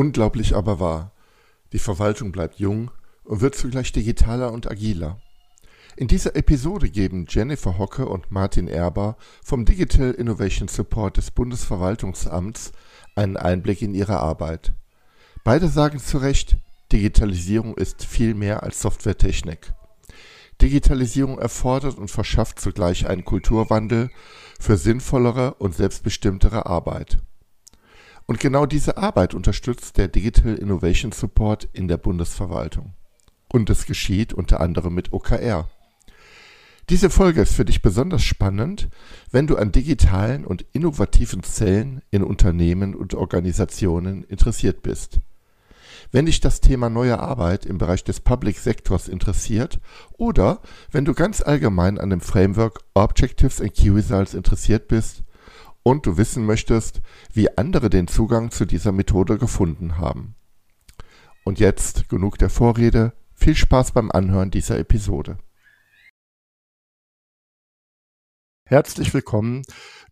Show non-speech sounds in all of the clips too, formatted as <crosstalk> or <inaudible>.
Unglaublich aber wahr. Die Verwaltung bleibt jung und wird zugleich digitaler und agiler. In dieser Episode geben Jennifer Hocke und Martin Erber vom Digital Innovation Support des Bundesverwaltungsamts einen Einblick in ihre Arbeit. Beide sagen zu Recht, Digitalisierung ist viel mehr als Softwaretechnik. Digitalisierung erfordert und verschafft zugleich einen Kulturwandel für sinnvollere und selbstbestimmtere Arbeit. Und genau diese Arbeit unterstützt der Digital Innovation Support in der Bundesverwaltung. Und es geschieht unter anderem mit OKR. Diese Folge ist für dich besonders spannend, wenn du an digitalen und innovativen Zellen in Unternehmen und Organisationen interessiert bist. Wenn dich das Thema neue Arbeit im Bereich des Public Sektors interessiert oder wenn du ganz allgemein an dem Framework Objectives and Key Results interessiert bist, und du wissen möchtest, wie andere den Zugang zu dieser Methode gefunden haben. Und jetzt genug der Vorrede, viel Spaß beim Anhören dieser Episode. Herzlich willkommen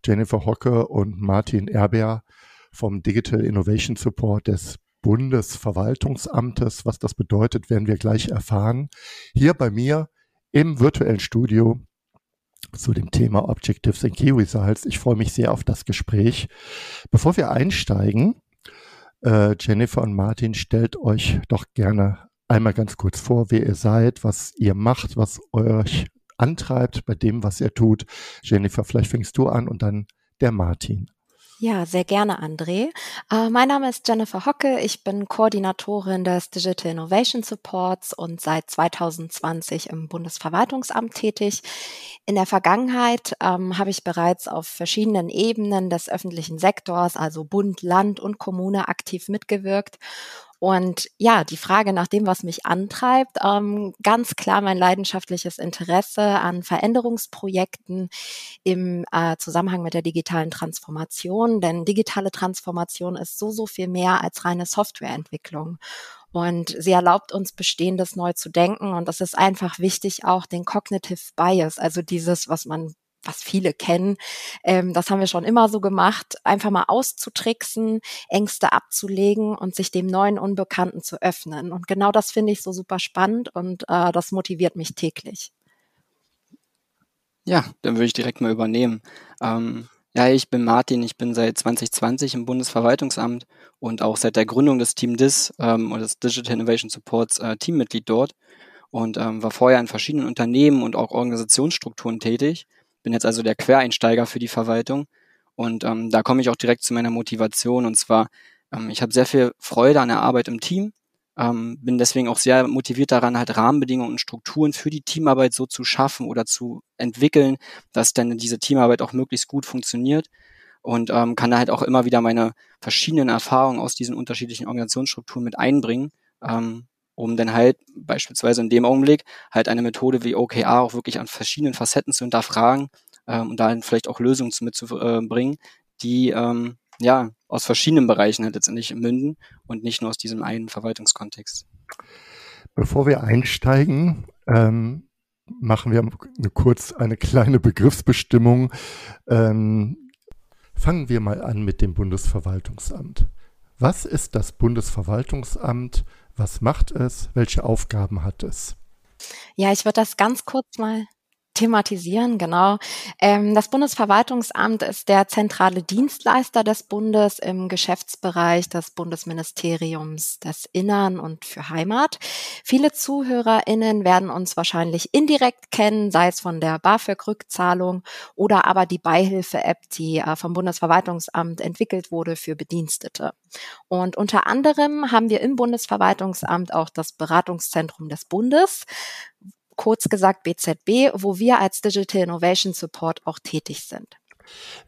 Jennifer Hocke und Martin Erber vom Digital Innovation Support des Bundesverwaltungsamtes. Was das bedeutet, werden wir gleich erfahren. Hier bei mir im virtuellen Studio zu dem Thema Objectives and Key Results. Ich freue mich sehr auf das Gespräch. Bevor wir einsteigen, äh, Jennifer und Martin, stellt euch doch gerne einmal ganz kurz vor, wer ihr seid, was ihr macht, was euch antreibt bei dem, was ihr tut. Jennifer, vielleicht fängst du an und dann der Martin. Ja, sehr gerne, André. Äh, mein Name ist Jennifer Hocke. Ich bin Koordinatorin des Digital Innovation Supports und seit 2020 im Bundesverwaltungsamt tätig. In der Vergangenheit ähm, habe ich bereits auf verschiedenen Ebenen des öffentlichen Sektors, also Bund, Land und Kommune, aktiv mitgewirkt und ja, die Frage nach dem, was mich antreibt, ähm, ganz klar mein leidenschaftliches Interesse an Veränderungsprojekten im äh, Zusammenhang mit der digitalen Transformation. Denn digitale Transformation ist so, so viel mehr als reine Softwareentwicklung. Und sie erlaubt uns Bestehendes neu zu denken. Und das ist einfach wichtig, auch den Cognitive Bias, also dieses, was man was viele kennen. Ähm, das haben wir schon immer so gemacht, einfach mal auszutricksen, Ängste abzulegen und sich dem neuen Unbekannten zu öffnen. Und genau das finde ich so super spannend und äh, das motiviert mich täglich. Ja, dann würde ich direkt mal übernehmen. Ähm, ja, ich bin Martin, ich bin seit 2020 im Bundesverwaltungsamt und auch seit der Gründung des Team DIS ähm, oder des Digital Innovation Supports äh, Teammitglied dort und ähm, war vorher in verschiedenen Unternehmen und auch Organisationsstrukturen tätig bin jetzt also der Quereinsteiger für die Verwaltung. Und ähm, da komme ich auch direkt zu meiner Motivation. Und zwar, ähm, ich habe sehr viel Freude an der Arbeit im Team, ähm, bin deswegen auch sehr motiviert daran, halt Rahmenbedingungen und Strukturen für die Teamarbeit so zu schaffen oder zu entwickeln, dass dann diese Teamarbeit auch möglichst gut funktioniert und ähm, kann da halt auch immer wieder meine verschiedenen Erfahrungen aus diesen unterschiedlichen Organisationsstrukturen mit einbringen, ähm, um dann halt beispielsweise in dem Augenblick halt eine Methode wie OKR auch wirklich an verschiedenen Facetten zu hinterfragen ähm, und da vielleicht auch Lösungen mitzubringen, die ähm, ja aus verschiedenen Bereichen halt letztendlich münden und nicht nur aus diesem einen Verwaltungskontext. Bevor wir einsteigen, ähm, machen wir eine kurz eine kleine Begriffsbestimmung. Ähm, fangen wir mal an mit dem Bundesverwaltungsamt. Was ist das Bundesverwaltungsamt? Was macht es? Welche Aufgaben hat es? Ja, ich würde das ganz kurz mal thematisieren, genau. Ähm, das Bundesverwaltungsamt ist der zentrale Dienstleister des Bundes im Geschäftsbereich des Bundesministeriums des Innern und für Heimat. Viele ZuhörerInnen werden uns wahrscheinlich indirekt kennen, sei es von der BAföG-Rückzahlung oder aber die Beihilfe-App, die äh, vom Bundesverwaltungsamt entwickelt wurde für Bedienstete. Und unter anderem haben wir im Bundesverwaltungsamt auch das Beratungszentrum des Bundes, kurz gesagt BZB, wo wir als Digital Innovation Support auch tätig sind.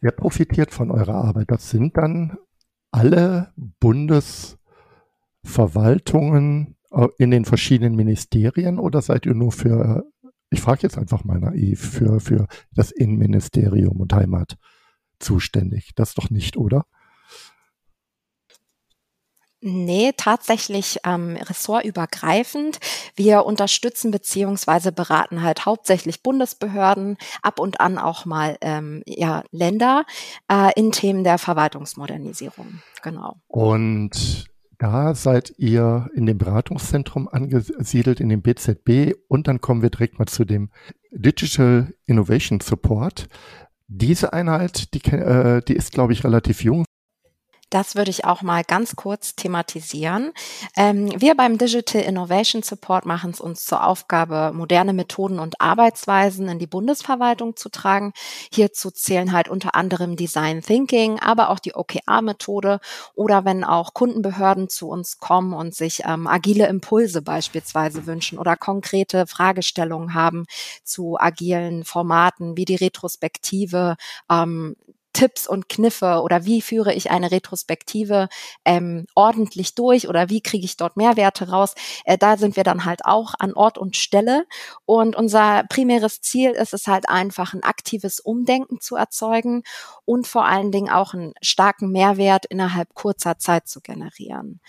Wer profitiert von eurer Arbeit? Das sind dann alle Bundes Verwaltungen äh, in den verschiedenen Ministerien oder seid ihr nur für, ich frage jetzt einfach mal naiv, für, für das Innenministerium und Heimat zuständig? Das doch nicht, oder? Nee, tatsächlich ähm, ressortübergreifend. Wir unterstützen beziehungsweise beraten halt hauptsächlich Bundesbehörden, ab und an auch mal ähm, ja, Länder äh, in Themen der Verwaltungsmodernisierung. Genau. Und da seid ihr in dem Beratungszentrum angesiedelt, in dem BZB. Und dann kommen wir direkt mal zu dem Digital Innovation Support. Diese Einheit, die, äh, die ist, glaube ich, relativ jung. Das würde ich auch mal ganz kurz thematisieren. Ähm, wir beim Digital Innovation Support machen es uns zur Aufgabe, moderne Methoden und Arbeitsweisen in die Bundesverwaltung zu tragen. Hierzu zählen halt unter anderem Design Thinking, aber auch die OKR-Methode oder wenn auch Kundenbehörden zu uns kommen und sich ähm, agile Impulse beispielsweise wünschen oder konkrete Fragestellungen haben zu agilen Formaten wie die Retrospektive, ähm, Tipps und Kniffe oder wie führe ich eine Retrospektive ähm, ordentlich durch oder wie kriege ich dort Mehrwerte raus. Äh, da sind wir dann halt auch an Ort und Stelle. Und unser primäres Ziel ist es halt einfach, ein aktives Umdenken zu erzeugen und vor allen Dingen auch einen starken Mehrwert innerhalb kurzer Zeit zu generieren.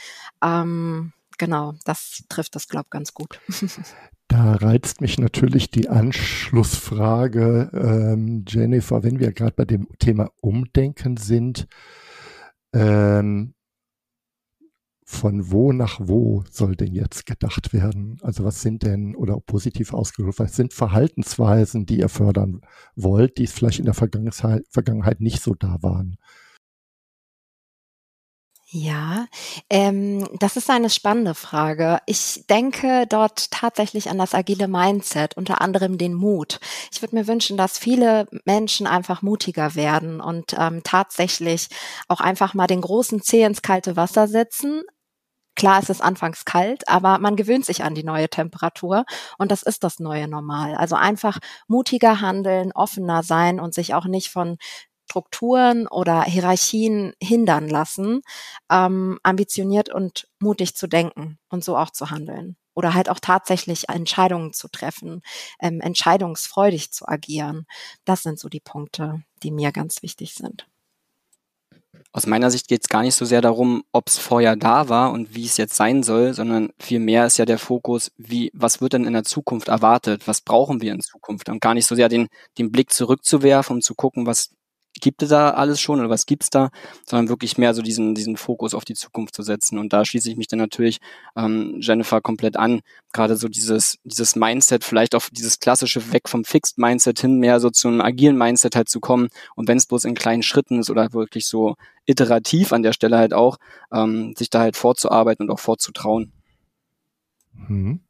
Ähm, genau, das trifft das, glaube ich, ganz gut. <laughs> Da reizt mich natürlich die Anschlussfrage, ähm, Jennifer, wenn wir gerade bei dem Thema Umdenken sind, ähm, von wo nach wo soll denn jetzt gedacht werden? Also was sind denn, oder positiv ausgedrückt, was sind Verhaltensweisen, die ihr fördern wollt, die es vielleicht in der Vergangenheit, Vergangenheit nicht so da waren? Ja, ähm, das ist eine spannende Frage. Ich denke dort tatsächlich an das agile Mindset, unter anderem den Mut. Ich würde mir wünschen, dass viele Menschen einfach mutiger werden und ähm, tatsächlich auch einfach mal den großen Zeh ins kalte Wasser setzen. Klar, es ist anfangs kalt, aber man gewöhnt sich an die neue Temperatur und das ist das neue Normal. Also einfach mutiger handeln, offener sein und sich auch nicht von Strukturen oder Hierarchien hindern lassen, ähm, ambitioniert und mutig zu denken und so auch zu handeln. Oder halt auch tatsächlich Entscheidungen zu treffen, ähm, entscheidungsfreudig zu agieren. Das sind so die Punkte, die mir ganz wichtig sind. Aus meiner Sicht geht es gar nicht so sehr darum, ob es vorher da war und wie es jetzt sein soll, sondern vielmehr ist ja der Fokus, wie, was wird denn in der Zukunft erwartet? Was brauchen wir in Zukunft? Und gar nicht so sehr den, den Blick zurückzuwerfen, um zu gucken, was gibt es da alles schon oder was gibt's da, sondern wirklich mehr so diesen, diesen Fokus auf die Zukunft zu setzen. Und da schließe ich mich dann natürlich ähm, Jennifer komplett an. Gerade so dieses, dieses Mindset, vielleicht auch dieses klassische Weg vom Fixed Mindset hin, mehr so zu einem agilen Mindset halt zu kommen. Und wenn es bloß in kleinen Schritten ist oder wirklich so iterativ an der Stelle halt auch, ähm, sich da halt vorzuarbeiten und auch vorzutrauen. Hm.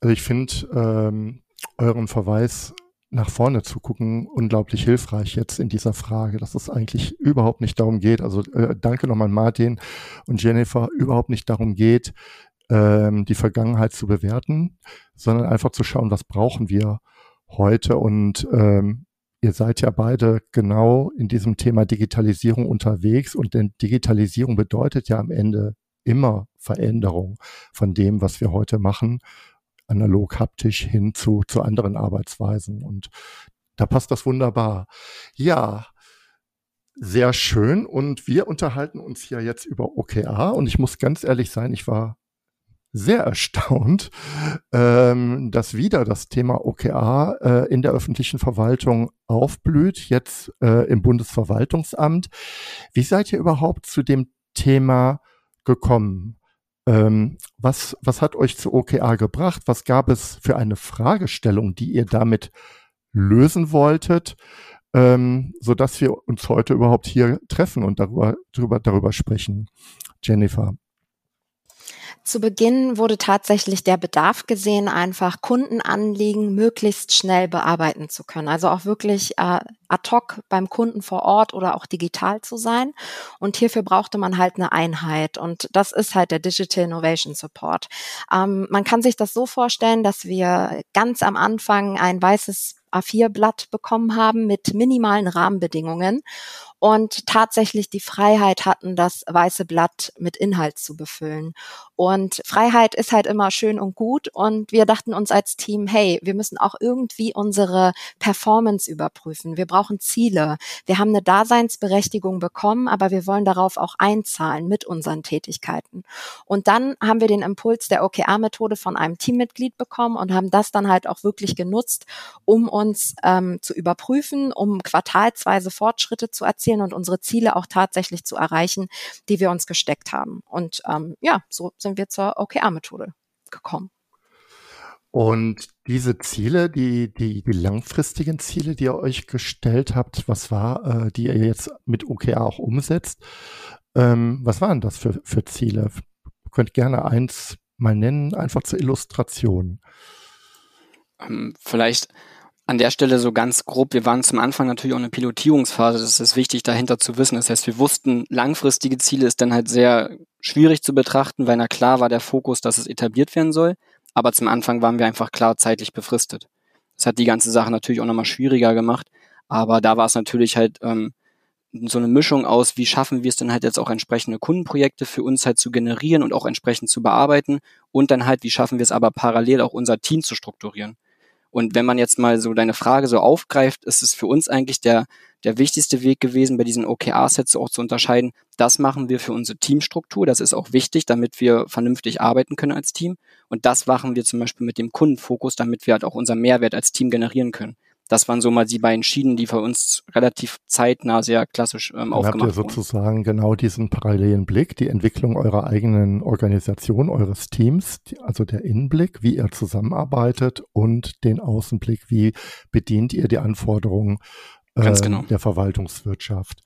Also ich finde ähm, euren Verweis nach vorne zu gucken unglaublich hilfreich jetzt in dieser Frage, dass es eigentlich überhaupt nicht darum geht, also äh, danke nochmal Martin und Jennifer, überhaupt nicht darum geht, ähm, die Vergangenheit zu bewerten, sondern einfach zu schauen, was brauchen wir heute. Und ähm, ihr seid ja beide genau in diesem Thema Digitalisierung unterwegs und denn Digitalisierung bedeutet ja am Ende immer Veränderung von dem, was wir heute machen analog haptisch hin zu, zu anderen Arbeitsweisen. Und da passt das wunderbar. Ja, sehr schön. Und wir unterhalten uns hier jetzt über OKR. Und ich muss ganz ehrlich sein, ich war sehr erstaunt, <laughs> ähm, dass wieder das Thema OKR äh, in der öffentlichen Verwaltung aufblüht, jetzt äh, im Bundesverwaltungsamt. Wie seid ihr überhaupt zu dem Thema gekommen? Ähm, was, was hat euch zu OKR gebracht? Was gab es für eine Fragestellung, die ihr damit lösen wolltet, ähm, so dass wir uns heute überhaupt hier treffen und darüber, darüber, darüber sprechen? Jennifer. Zu Beginn wurde tatsächlich der Bedarf gesehen, einfach Kundenanliegen möglichst schnell bearbeiten zu können. Also auch wirklich äh, ad hoc beim Kunden vor Ort oder auch digital zu sein. Und hierfür brauchte man halt eine Einheit. Und das ist halt der Digital Innovation Support. Ähm, man kann sich das so vorstellen, dass wir ganz am Anfang ein weißes A4-Blatt bekommen haben mit minimalen Rahmenbedingungen und tatsächlich die Freiheit hatten, das weiße Blatt mit Inhalt zu befüllen. Und Freiheit ist halt immer schön und gut und wir dachten uns als Team, hey, wir müssen auch irgendwie unsere Performance überprüfen. Wir brauchen Ziele. Wir haben eine Daseinsberechtigung bekommen, aber wir wollen darauf auch einzahlen mit unseren Tätigkeiten. Und dann haben wir den Impuls der OKR-Methode von einem Teammitglied bekommen und haben das dann halt auch wirklich genutzt, um uns ähm, zu überprüfen, um quartalsweise Fortschritte zu erzielen und unsere Ziele auch tatsächlich zu erreichen, die wir uns gesteckt haben. Und ähm, ja, so sind wir zur OKR-Methode gekommen. Und diese Ziele, die, die, die langfristigen Ziele, die ihr euch gestellt habt, was war, äh, die ihr jetzt mit OKR auch umsetzt, ähm, was waren das für, für Ziele? Ihr könnt gerne eins mal nennen, einfach zur Illustration. Ähm, vielleicht an der Stelle so ganz grob, wir waren zum Anfang natürlich auch eine Pilotierungsphase, das ist wichtig dahinter zu wissen. Das heißt, wir wussten, langfristige Ziele ist dann halt sehr schwierig zu betrachten, weil na klar war der Fokus, dass es etabliert werden soll, aber zum Anfang waren wir einfach klar zeitlich befristet. Das hat die ganze Sache natürlich auch nochmal schwieriger gemacht, aber da war es natürlich halt ähm, so eine Mischung aus, wie schaffen wir es denn halt jetzt auch entsprechende Kundenprojekte für uns halt zu generieren und auch entsprechend zu bearbeiten und dann halt, wie schaffen wir es aber parallel auch unser Team zu strukturieren. Und wenn man jetzt mal so deine Frage so aufgreift, ist es für uns eigentlich der, der wichtigste Weg gewesen, bei diesen OKR-Sets auch zu unterscheiden, das machen wir für unsere Teamstruktur, das ist auch wichtig, damit wir vernünftig arbeiten können als Team. Und das machen wir zum Beispiel mit dem Kundenfokus, damit wir halt auch unser Mehrwert als Team generieren können. Das waren so mal die beiden Schienen, die für uns relativ zeitnah sehr klassisch ähm, aufgemacht wurden. habt ihr sozusagen wurden. genau diesen parallelen Blick, die Entwicklung eurer eigenen Organisation, eures Teams, also der Innenblick, wie ihr zusammenarbeitet und den Außenblick, wie bedient ihr die Anforderungen äh, genau. der Verwaltungswirtschaft.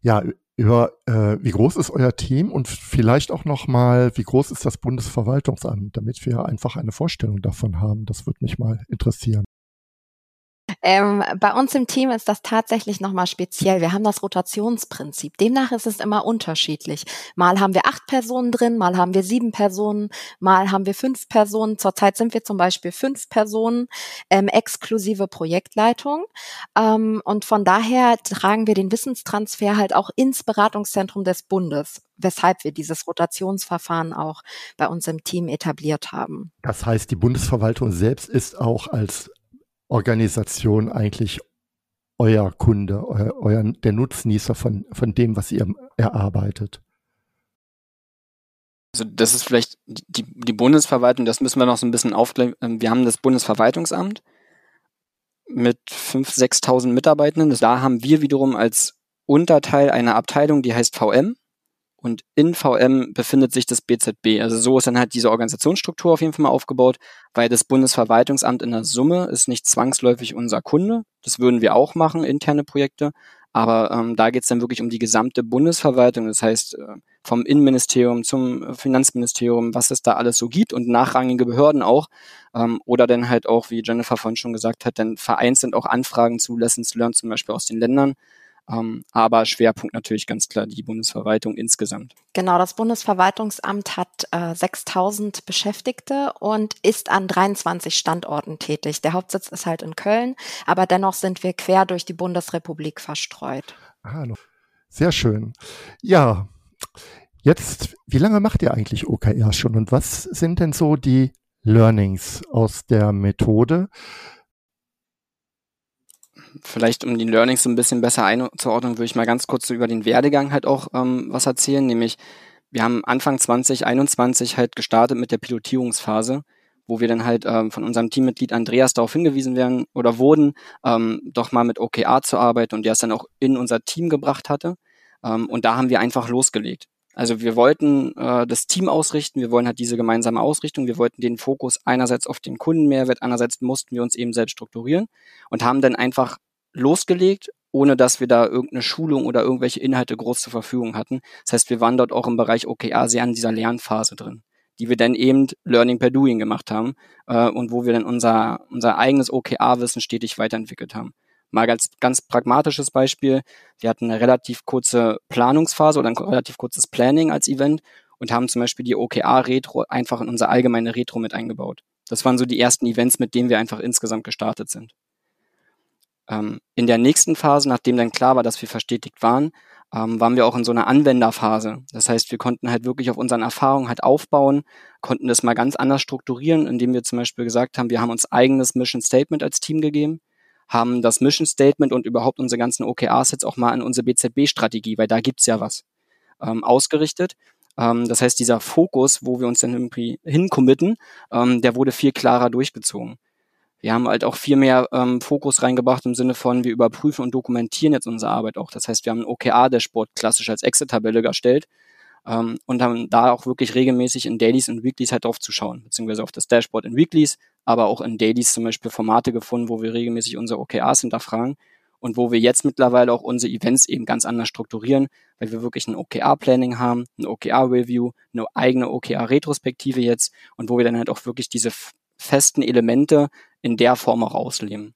Ja, über äh, wie groß ist euer Team und vielleicht auch noch mal, wie groß ist das Bundesverwaltungsamt, damit wir einfach eine Vorstellung davon haben. Das würde mich mal interessieren. Ähm, bei uns im Team ist das tatsächlich nochmal speziell. Wir haben das Rotationsprinzip. Demnach ist es immer unterschiedlich. Mal haben wir acht Personen drin, mal haben wir sieben Personen, mal haben wir fünf Personen. Zurzeit sind wir zum Beispiel fünf Personen, ähm, exklusive Projektleitung. Ähm, und von daher tragen wir den Wissenstransfer halt auch ins Beratungszentrum des Bundes weshalb wir dieses Rotationsverfahren auch bei uns im Team etabliert haben. Das heißt, die Bundesverwaltung selbst ist auch als Organisation eigentlich euer Kunde, euer, euer, der Nutznießer von, von dem, was ihr erarbeitet? Also das ist vielleicht die, die Bundesverwaltung, das müssen wir noch so ein bisschen aufklären. Ähm, wir haben das Bundesverwaltungsamt mit 5.000, 6.000 Mitarbeitenden. Da haben wir wiederum als Unterteil eine Abteilung, die heißt VM. Und in VM befindet sich das BZB. Also so ist dann halt diese Organisationsstruktur auf jeden Fall mal aufgebaut, weil das Bundesverwaltungsamt in der Summe ist nicht zwangsläufig unser Kunde. Das würden wir auch machen, interne Projekte. Aber ähm, da geht es dann wirklich um die gesamte Bundesverwaltung, das heißt äh, vom Innenministerium zum Finanzministerium, was es da alles so gibt und nachrangige Behörden auch. Ähm, oder dann halt auch, wie Jennifer vorhin schon gesagt hat, dann vereinzelt auch Anfragen zu Lessons Learned zum Beispiel aus den Ländern. Ähm, aber Schwerpunkt natürlich ganz klar die Bundesverwaltung insgesamt. Genau, das Bundesverwaltungsamt hat äh, 6000 Beschäftigte und ist an 23 Standorten tätig. Der Hauptsitz ist halt in Köln, aber dennoch sind wir quer durch die Bundesrepublik verstreut. Ah, sehr schön. Ja, jetzt, wie lange macht ihr eigentlich OKR schon und was sind denn so die Learnings aus der Methode? Vielleicht um die Learnings so ein bisschen besser einzuordnen, würde ich mal ganz kurz so über den Werdegang halt auch ähm, was erzählen. Nämlich, wir haben Anfang 2021 halt gestartet mit der Pilotierungsphase, wo wir dann halt ähm, von unserem Teammitglied Andreas darauf hingewiesen werden oder wurden, ähm, doch mal mit OKR zu arbeiten und der es dann auch in unser Team gebracht hatte. Ähm, und da haben wir einfach losgelegt. Also wir wollten äh, das Team ausrichten, wir wollen halt diese gemeinsame Ausrichtung, wir wollten den Fokus einerseits auf den Kundenmehrwert, andererseits mussten wir uns eben selbst strukturieren und haben dann einfach losgelegt, ohne dass wir da irgendeine Schulung oder irgendwelche Inhalte groß zur Verfügung hatten. Das heißt, wir waren dort auch im Bereich OKR sehr an dieser Lernphase drin, die wir dann eben Learning per Doing gemacht haben äh, und wo wir dann unser, unser eigenes OKR-Wissen stetig weiterentwickelt haben. Mal ganz, ganz pragmatisches Beispiel. Wir hatten eine relativ kurze Planungsphase oder ein relativ kurzes Planning als Event und haben zum Beispiel die OKR-Retro einfach in unser allgemeine Retro mit eingebaut. Das waren so die ersten Events, mit denen wir einfach insgesamt gestartet sind. Ähm, in der nächsten Phase, nachdem dann klar war, dass wir verstetigt waren, ähm, waren wir auch in so einer Anwenderphase. Das heißt, wir konnten halt wirklich auf unseren Erfahrungen halt aufbauen, konnten das mal ganz anders strukturieren, indem wir zum Beispiel gesagt haben, wir haben uns eigenes Mission Statement als Team gegeben, haben das Mission Statement und überhaupt unsere ganzen OKRs jetzt auch mal an unsere BZB-Strategie, weil da gibt's ja was, ähm, ausgerichtet. Ähm, das heißt, dieser Fokus, wo wir uns dann irgendwie hincommitten, ähm, der wurde viel klarer durchgezogen. Wir haben halt auch viel mehr ähm, Fokus reingebracht im Sinne von, wir überprüfen und dokumentieren jetzt unsere Arbeit auch. Das heißt, wir haben ein OKR-Dashboard klassisch als Excel-Tabelle erstellt ähm, und haben da auch wirklich regelmäßig in Dailies und Weeklies halt drauf zu schauen, beziehungsweise auf das Dashboard in Weeklies, aber auch in Dailies zum Beispiel Formate gefunden, wo wir regelmäßig unsere OKRs hinterfragen und wo wir jetzt mittlerweile auch unsere Events eben ganz anders strukturieren, weil wir wirklich ein OKR-Planning haben, ein OKR-Review, eine eigene OKR-Retrospektive jetzt und wo wir dann halt auch wirklich diese festen Elemente in der Form auch ausleben.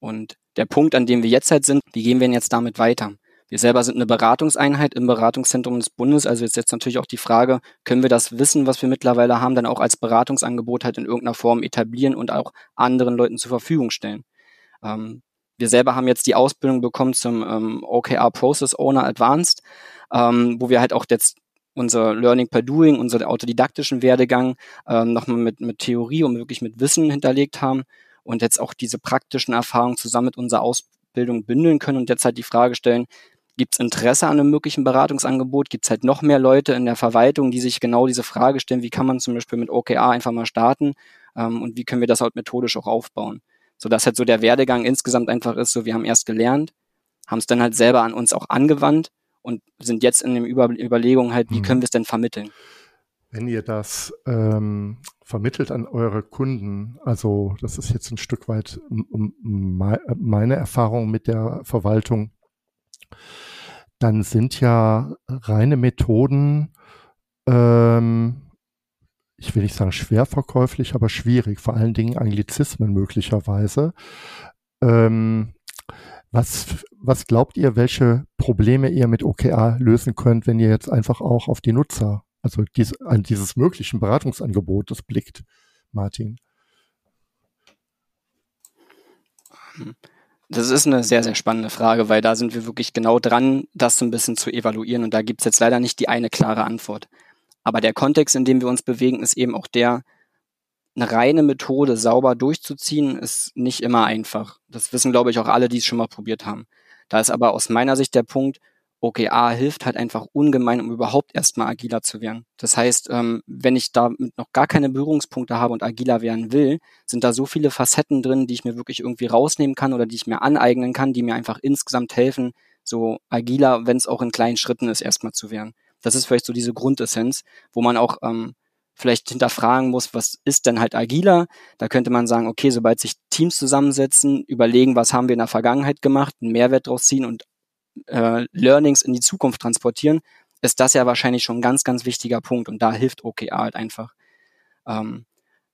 Und der Punkt, an dem wir jetzt halt sind, wie gehen wir denn jetzt damit weiter? Wir selber sind eine Beratungseinheit im Beratungszentrum des Bundes, also ist jetzt natürlich auch die Frage, können wir das Wissen, was wir mittlerweile haben, dann auch als Beratungsangebot halt in irgendeiner Form etablieren und auch anderen Leuten zur Verfügung stellen. Ähm, wir selber haben jetzt die Ausbildung bekommen zum ähm, OKR Process Owner Advanced, ähm, wo wir halt auch jetzt unser Learning by Doing, unseren autodidaktischen Werdegang ähm, nochmal mit, mit Theorie und wirklich mit Wissen hinterlegt haben und jetzt auch diese praktischen Erfahrungen zusammen mit unserer Ausbildung bündeln können und jetzt halt die Frage stellen, gibt es Interesse an einem möglichen Beratungsangebot? Gibt es halt noch mehr Leute in der Verwaltung, die sich genau diese Frage stellen, wie kann man zum Beispiel mit OKR einfach mal starten ähm, und wie können wir das halt methodisch auch aufbauen? So dass halt so der Werdegang insgesamt einfach ist, so wir haben erst gelernt, haben es dann halt selber an uns auch angewandt und sind jetzt in den Über Überlegungen halt, wie mhm. können wir es denn vermitteln? Wenn ihr das ähm, vermittelt an eure Kunden, also das ist jetzt ein Stück weit meine Erfahrung mit der Verwaltung, dann sind ja reine Methoden, ähm, ich will nicht sagen schwer verkäuflich, aber schwierig, vor allen Dingen Anglizismen möglicherweise. Ähm, was, was glaubt ihr, welche Probleme ihr mit OKR lösen könnt, wenn ihr jetzt einfach auch auf die Nutzer, also dies, an dieses möglichen Beratungsangebotes blickt, Martin? Das ist eine sehr, sehr spannende Frage, weil da sind wir wirklich genau dran, das so ein bisschen zu evaluieren. Und da gibt es jetzt leider nicht die eine klare Antwort. Aber der Kontext, in dem wir uns bewegen, ist eben auch der, eine reine Methode sauber durchzuziehen, ist nicht immer einfach. Das wissen, glaube ich, auch alle, die es schon mal probiert haben. Da ist aber aus meiner Sicht der Punkt, OKA hilft halt einfach ungemein, um überhaupt erstmal agiler zu werden. Das heißt, ähm, wenn ich da noch gar keine Berührungspunkte habe und agiler werden will, sind da so viele Facetten drin, die ich mir wirklich irgendwie rausnehmen kann oder die ich mir aneignen kann, die mir einfach insgesamt helfen, so agiler, wenn es auch in kleinen Schritten ist, erstmal zu werden. Das ist vielleicht so diese Grundessenz, wo man auch ähm, vielleicht hinterfragen muss, was ist denn halt agiler? Da könnte man sagen, okay, sobald sich Teams zusammensetzen, überlegen, was haben wir in der Vergangenheit gemacht, einen Mehrwert draus ziehen und äh, Learnings in die Zukunft transportieren, ist das ja wahrscheinlich schon ein ganz, ganz wichtiger Punkt und da hilft OKR halt einfach. Ähm,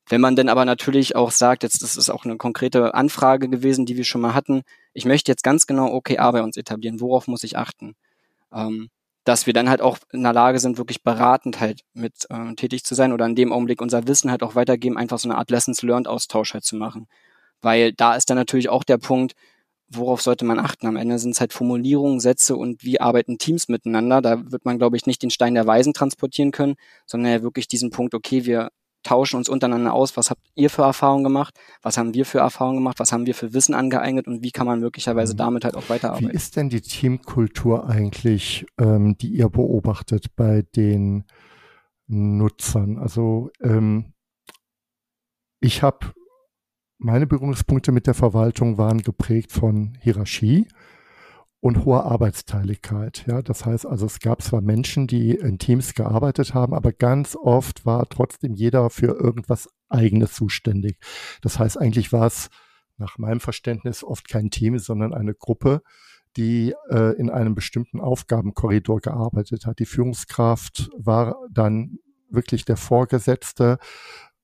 wenn man denn aber natürlich auch sagt, jetzt das ist auch eine konkrete Anfrage gewesen, die wir schon mal hatten, ich möchte jetzt ganz genau OKR bei uns etablieren, worauf muss ich achten? Ähm, dass wir dann halt auch in der Lage sind, wirklich beratend halt mit äh, tätig zu sein oder in dem Augenblick unser Wissen halt auch weitergeben, einfach so eine Art Lessons Learned Austausch halt zu machen. Weil da ist dann natürlich auch der Punkt, worauf sollte man achten? Am Ende sind es halt Formulierungen, Sätze und wie arbeiten Teams miteinander. Da wird man, glaube ich, nicht den Stein der Weisen transportieren können, sondern ja wirklich diesen Punkt, okay, wir tauschen uns untereinander aus, was habt ihr für Erfahrungen gemacht, was haben wir für Erfahrungen gemacht, was haben wir für Wissen angeeignet und wie kann man möglicherweise mhm. damit halt auch weiterarbeiten. Wie ist denn die Teamkultur eigentlich, ähm, die ihr beobachtet bei den Nutzern? Also ähm, ich habe meine Berührungspunkte mit der Verwaltung waren geprägt von Hierarchie und hoher Arbeitsteiligkeit. Ja, das heißt also, es gab zwar Menschen, die in Teams gearbeitet haben, aber ganz oft war trotzdem jeder für irgendwas eigenes zuständig. Das heißt, eigentlich war es nach meinem Verständnis oft kein Team, sondern eine Gruppe, die äh, in einem bestimmten Aufgabenkorridor gearbeitet hat. Die Führungskraft war dann wirklich der Vorgesetzte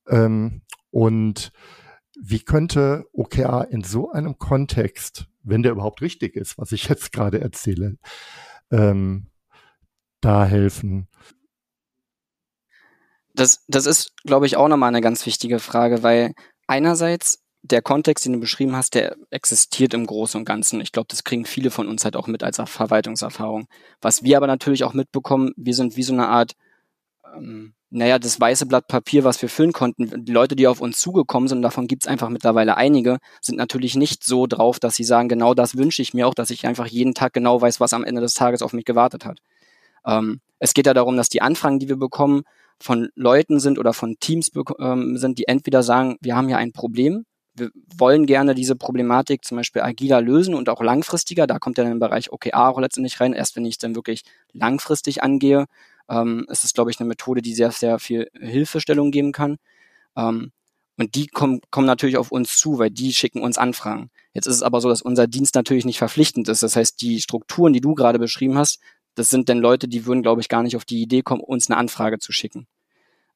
ähm, und wie könnte OKR in so einem Kontext wenn der überhaupt richtig ist, was ich jetzt gerade erzähle, ähm, da helfen? Das, das ist, glaube ich, auch nochmal eine ganz wichtige Frage, weil einerseits der Kontext, den du beschrieben hast, der existiert im Großen und Ganzen. Ich glaube, das kriegen viele von uns halt auch mit als Verwaltungserfahrung. Was wir aber natürlich auch mitbekommen, wir sind wie so eine Art, ähm, naja, das weiße Blatt Papier, was wir füllen konnten. Die Leute, die auf uns zugekommen sind, und davon gibt's einfach mittlerweile einige, sind natürlich nicht so drauf, dass sie sagen, genau das wünsche ich mir auch, dass ich einfach jeden Tag genau weiß, was am Ende des Tages auf mich gewartet hat. Ähm, es geht ja darum, dass die Anfragen, die wir bekommen, von Leuten sind oder von Teams ähm, sind, die entweder sagen, wir haben hier ein Problem, wir wollen gerne diese Problematik zum Beispiel agiler lösen und auch langfristiger. Da kommt ja dann im Bereich OKR auch letztendlich rein. Erst wenn ich es dann wirklich langfristig angehe, ähm, ist es, glaube ich, eine Methode, die sehr, sehr viel Hilfestellung geben kann. Ähm, und die kommen, kommen natürlich auf uns zu, weil die schicken uns Anfragen. Jetzt ist es aber so, dass unser Dienst natürlich nicht verpflichtend ist. Das heißt, die Strukturen, die du gerade beschrieben hast, das sind dann Leute, die würden, glaube ich, gar nicht auf die Idee kommen, uns eine Anfrage zu schicken.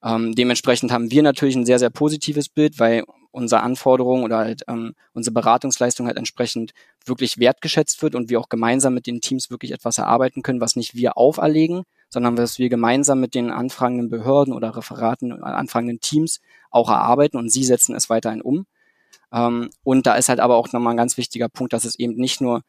Ähm, dementsprechend haben wir natürlich ein sehr, sehr positives Bild, weil unsere Anforderungen oder halt ähm, unsere Beratungsleistung halt entsprechend wirklich wertgeschätzt wird und wir auch gemeinsam mit den Teams wirklich etwas erarbeiten können, was nicht wir auferlegen, sondern was wir gemeinsam mit den anfragenden Behörden oder Referaten, äh, anfragenden Teams auch erarbeiten und sie setzen es weiterhin um. Ähm, und da ist halt aber auch nochmal ein ganz wichtiger Punkt, dass es eben nicht nur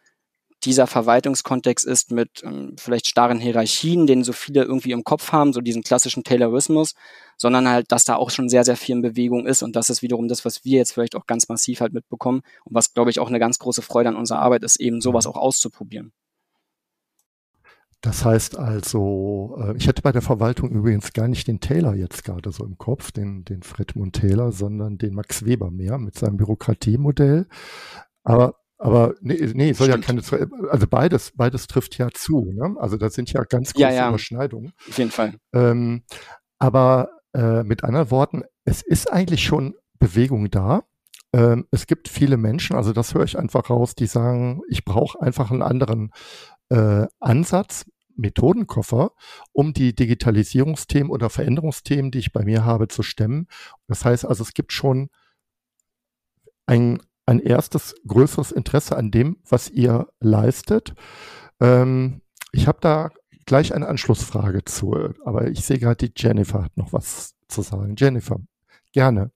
dieser Verwaltungskontext ist mit ähm, vielleicht starren Hierarchien, den so viele irgendwie im Kopf haben, so diesen klassischen Taylorismus, sondern halt, dass da auch schon sehr, sehr viel in Bewegung ist und das ist wiederum das, was wir jetzt vielleicht auch ganz massiv halt mitbekommen und was, glaube ich, auch eine ganz große Freude an unserer Arbeit ist, eben sowas mhm. auch auszuprobieren. Das heißt also, äh, ich hätte bei der Verwaltung übrigens gar nicht den Taylor jetzt gerade so im Kopf, den, den Fredmund Taylor, sondern den Max Weber mehr mit seinem Bürokratiemodell. Aber aber nee, nee soll Stimmt. ja keine, also beides, beides trifft ja zu. Ne? Also da sind ja ganz große ja, ja. Überschneidungen. Auf jeden Fall. Ähm, aber äh, mit anderen Worten, es ist eigentlich schon Bewegung da. Ähm, es gibt viele Menschen, also das höre ich einfach raus, die sagen, ich brauche einfach einen anderen äh, Ansatz, Methodenkoffer, um die Digitalisierungsthemen oder Veränderungsthemen, die ich bei mir habe, zu stemmen. Das heißt also, es gibt schon ein, ein erstes größeres Interesse an dem, was ihr leistet. Ähm, ich habe da gleich eine Anschlussfrage zu, aber ich sehe gerade, die Jennifer hat noch was zu sagen. Jennifer, gerne.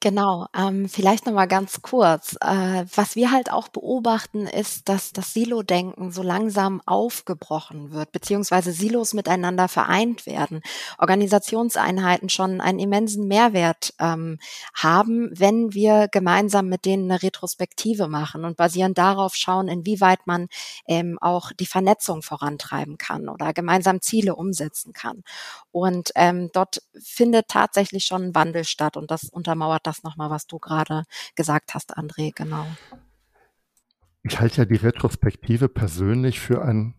Genau, ähm, vielleicht noch mal ganz kurz. Äh, was wir halt auch beobachten, ist, dass das Silo-Denken so langsam aufgebrochen wird, beziehungsweise Silos miteinander vereint werden. Organisationseinheiten schon einen immensen Mehrwert ähm, haben, wenn wir gemeinsam mit denen eine Retrospektive machen und basierend darauf schauen, inwieweit man ähm, auch die Vernetzung vorantreiben kann oder gemeinsam Ziele umsetzen kann. Und ähm, dort findet tatsächlich schon ein Wandel statt und das untermauert das nochmal, was du gerade gesagt hast, André, genau. Ich halte ja die Retrospektive persönlich für ein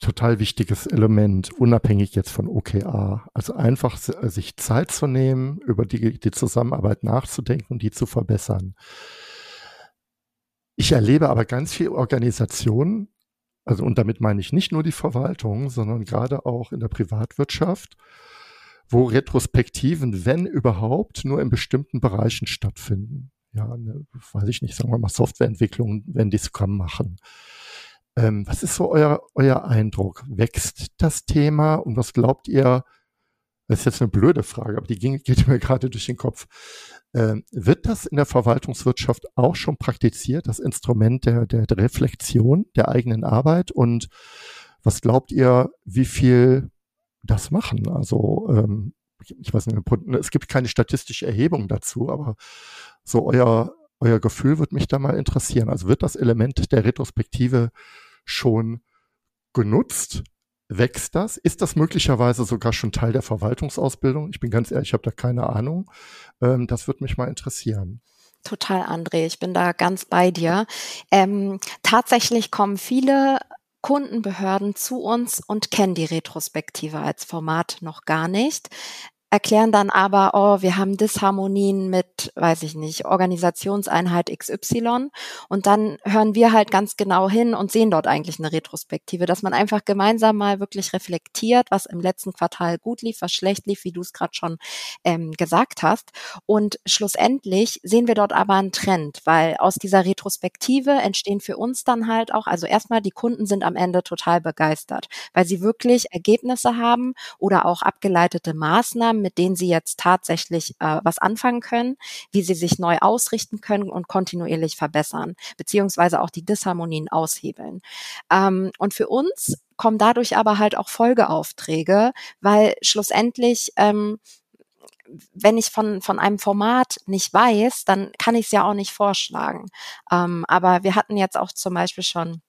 total wichtiges Element, unabhängig jetzt von OKA. Also einfach sich Zeit zu nehmen, über die, die Zusammenarbeit nachzudenken und die zu verbessern. Ich erlebe aber ganz viele Organisationen, also und damit meine ich nicht nur die Verwaltung, sondern gerade auch in der Privatwirtschaft, wo Retrospektiven, wenn überhaupt, nur in bestimmten Bereichen stattfinden. Ja, ne, weiß ich nicht, sagen wir mal Softwareentwicklung, wenn die Scrum machen. Ähm, was ist so euer, euer Eindruck? Wächst das Thema und was glaubt ihr, das ist jetzt eine blöde Frage, aber die ging, geht mir gerade durch den Kopf. Ähm, wird das in der Verwaltungswirtschaft auch schon praktiziert, das Instrument der, der, der Reflexion der eigenen Arbeit? Und was glaubt ihr, wie viel das machen. Also ähm, ich weiß nicht, es gibt keine statistische Erhebung dazu, aber so euer, euer Gefühl würde mich da mal interessieren. Also wird das Element der Retrospektive schon genutzt? Wächst das? Ist das möglicherweise sogar schon Teil der Verwaltungsausbildung? Ich bin ganz ehrlich, ich habe da keine Ahnung. Ähm, das würde mich mal interessieren. Total, André. Ich bin da ganz bei dir. Ähm, tatsächlich kommen viele Kundenbehörden zu uns und kennen die Retrospektive als Format noch gar nicht erklären dann aber, oh, wir haben Disharmonien mit, weiß ich nicht, Organisationseinheit XY. Und dann hören wir halt ganz genau hin und sehen dort eigentlich eine Retrospektive, dass man einfach gemeinsam mal wirklich reflektiert, was im letzten Quartal gut lief, was schlecht lief, wie du es gerade schon ähm, gesagt hast. Und schlussendlich sehen wir dort aber einen Trend, weil aus dieser Retrospektive entstehen für uns dann halt auch, also erstmal die Kunden sind am Ende total begeistert, weil sie wirklich Ergebnisse haben oder auch abgeleitete Maßnahmen, haben, mit denen sie jetzt tatsächlich äh, was anfangen können, wie sie sich neu ausrichten können und kontinuierlich verbessern, beziehungsweise auch die Disharmonien aushebeln. Ähm, und für uns kommen dadurch aber halt auch Folgeaufträge, weil schlussendlich ähm, wenn ich von, von einem Format nicht weiß, dann kann ich es ja auch nicht vorschlagen. Ähm, aber wir hatten jetzt auch zum Beispiel schon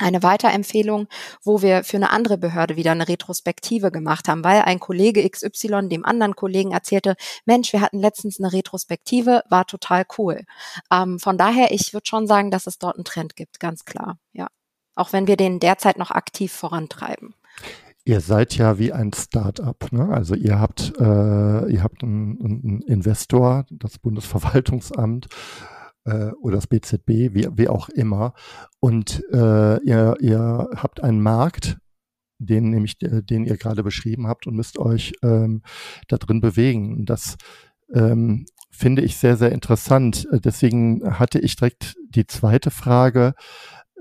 eine Weiterempfehlung, wo wir für eine andere Behörde wieder eine Retrospektive gemacht haben, weil ein Kollege XY dem anderen Kollegen erzählte, Mensch, wir hatten letztens eine Retrospektive, war total cool. Ähm, von daher, ich würde schon sagen, dass es dort einen Trend gibt, ganz klar, ja. Auch wenn wir den derzeit noch aktiv vorantreiben. Ihr seid ja wie ein Start-up, ne? Also ihr habt, äh, ihr habt einen, einen Investor, das Bundesverwaltungsamt, äh, oder das BZB, wie, wie auch immer. Und äh, ihr, ihr habt einen Markt, den nämlich, äh, den ihr gerade beschrieben habt und müsst euch ähm, da drin bewegen. Das ähm, finde ich sehr, sehr interessant. Deswegen hatte ich direkt die zweite Frage.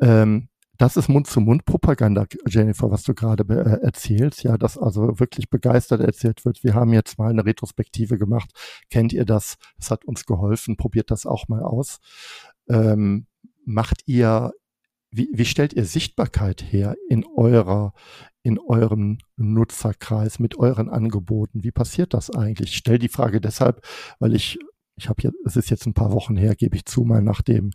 Ähm, das ist Mund-zu-Mund-Propaganda, Jennifer, was du gerade äh, erzählst. Ja, dass also wirklich begeistert erzählt wird. Wir haben jetzt mal eine Retrospektive gemacht. Kennt ihr das? Es hat uns geholfen. Probiert das auch mal aus. Ähm, macht ihr, wie, wie stellt ihr Sichtbarkeit her in eurer, in eurem Nutzerkreis mit euren Angeboten? Wie passiert das eigentlich? Ich stelle die Frage deshalb, weil ich ich habe jetzt, es ist jetzt ein paar Wochen her, gebe ich zu, mal nach dem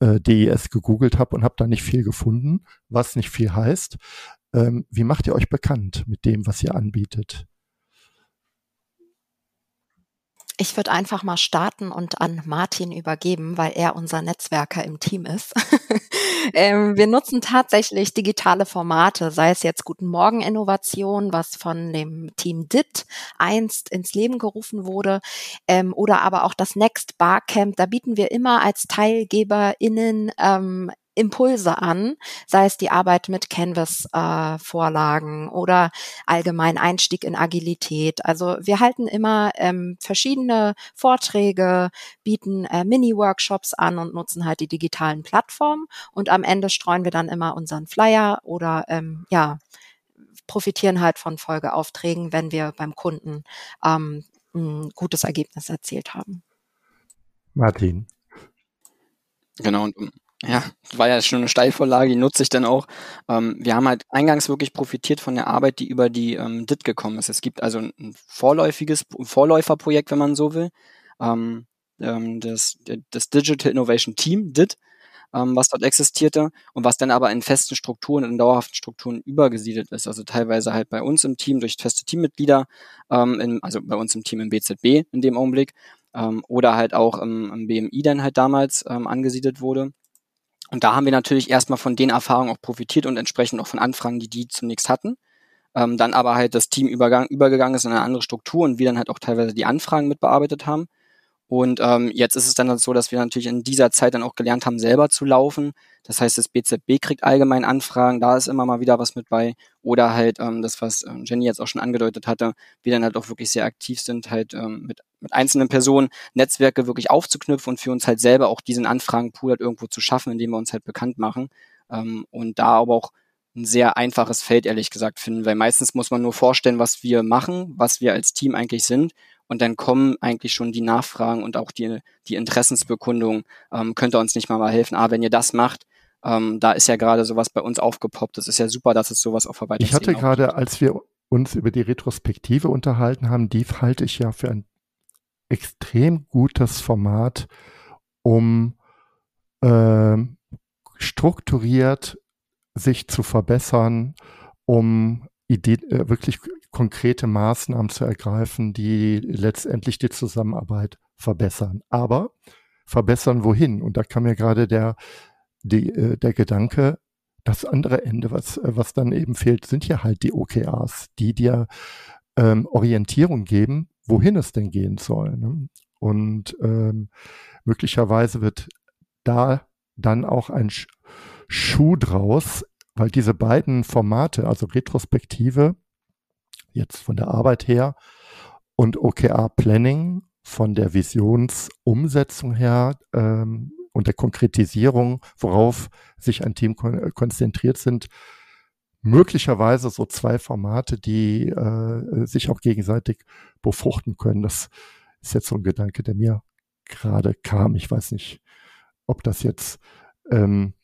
äh, DES gegoogelt habe und habe da nicht viel gefunden, was nicht viel heißt. Ähm, wie macht ihr euch bekannt mit dem, was ihr anbietet? Ich würde einfach mal starten und an Martin übergeben, weil er unser Netzwerker im Team ist. <laughs> ähm, wir nutzen tatsächlich digitale Formate, sei es jetzt Guten Morgen Innovation, was von dem Team DIT einst ins Leben gerufen wurde, ähm, oder aber auch das Next Barcamp. Da bieten wir immer als TeilgeberInnen ähm, Impulse an, sei es die Arbeit mit Canvas-Vorlagen äh, oder allgemein Einstieg in Agilität. Also wir halten immer ähm, verschiedene Vorträge, bieten äh, Mini-Workshops an und nutzen halt die digitalen Plattformen und am Ende streuen wir dann immer unseren Flyer oder ähm, ja profitieren halt von Folgeaufträgen, wenn wir beim Kunden ähm, ein gutes Ergebnis erzielt haben. Martin. Genau, und ja, war ja schon eine Steilvorlage, die nutze ich dann auch. Ähm, wir haben halt eingangs wirklich profitiert von der Arbeit, die über die ähm, DIT gekommen ist. Es gibt also ein vorläufiges Vorläuferprojekt, wenn man so will, ähm, ähm das, das Digital Innovation Team, DIT, ähm, was dort existierte und was dann aber in festen Strukturen, in dauerhaften Strukturen übergesiedelt ist. Also teilweise halt bei uns im Team durch feste Teammitglieder, ähm, in, also bei uns im Team im BZB in dem Augenblick, oder halt auch im, im BMI dann halt damals angesiedelt wurde. Und da haben wir natürlich erstmal von den Erfahrungen auch profitiert und entsprechend auch von Anfragen, die die zunächst hatten. Ähm, dann aber halt das Team übergang, übergegangen ist in eine andere Struktur und wir dann halt auch teilweise die Anfragen mitbearbeitet haben. Und ähm, jetzt ist es dann so, dass wir natürlich in dieser Zeit dann auch gelernt haben, selber zu laufen. Das heißt, das BZB kriegt allgemein Anfragen, da ist immer mal wieder was mit bei. Oder halt ähm, das, was ähm, Jenny jetzt auch schon angedeutet hatte, wir dann halt auch wirklich sehr aktiv sind, halt ähm, mit, mit einzelnen Personen Netzwerke wirklich aufzuknüpfen und für uns halt selber auch diesen Anfragenpool halt irgendwo zu schaffen, indem wir uns halt bekannt machen. Ähm, und da aber auch ein sehr einfaches Feld, ehrlich gesagt, finden, weil meistens muss man nur vorstellen, was wir machen, was wir als Team eigentlich sind und dann kommen eigentlich schon die Nachfragen und auch die, die Interessensbekundung, ähm, könnt ihr uns nicht mal, mal helfen. Ah, wenn ihr das macht, ähm, da ist ja gerade sowas bei uns aufgepoppt. Das ist ja super, dass es sowas auf Verwaltung Ich hatte gerade, als wir uns über die Retrospektive unterhalten haben, die halte ich ja für ein extrem gutes Format, um äh, strukturiert sich zu verbessern, um Idee, äh, wirklich konkrete Maßnahmen zu ergreifen, die letztendlich die Zusammenarbeit verbessern. Aber verbessern wohin? Und da kam mir gerade der, die, äh, der Gedanke, das andere Ende, was, äh, was dann eben fehlt, sind ja halt die OKRs, die dir ähm, Orientierung geben, wohin es denn gehen soll. Ne? Und ähm, möglicherweise wird da dann auch ein Schuh draus, weil diese beiden Formate, also Retrospektive, jetzt von der Arbeit her, und OKR Planning von der Visionsumsetzung her ähm, und der Konkretisierung, worauf sich ein Team kon konzentriert sind, möglicherweise so zwei Formate, die äh, sich auch gegenseitig befruchten können. Das ist jetzt so ein Gedanke, der mir gerade kam. Ich weiß nicht, ob das jetzt ähm,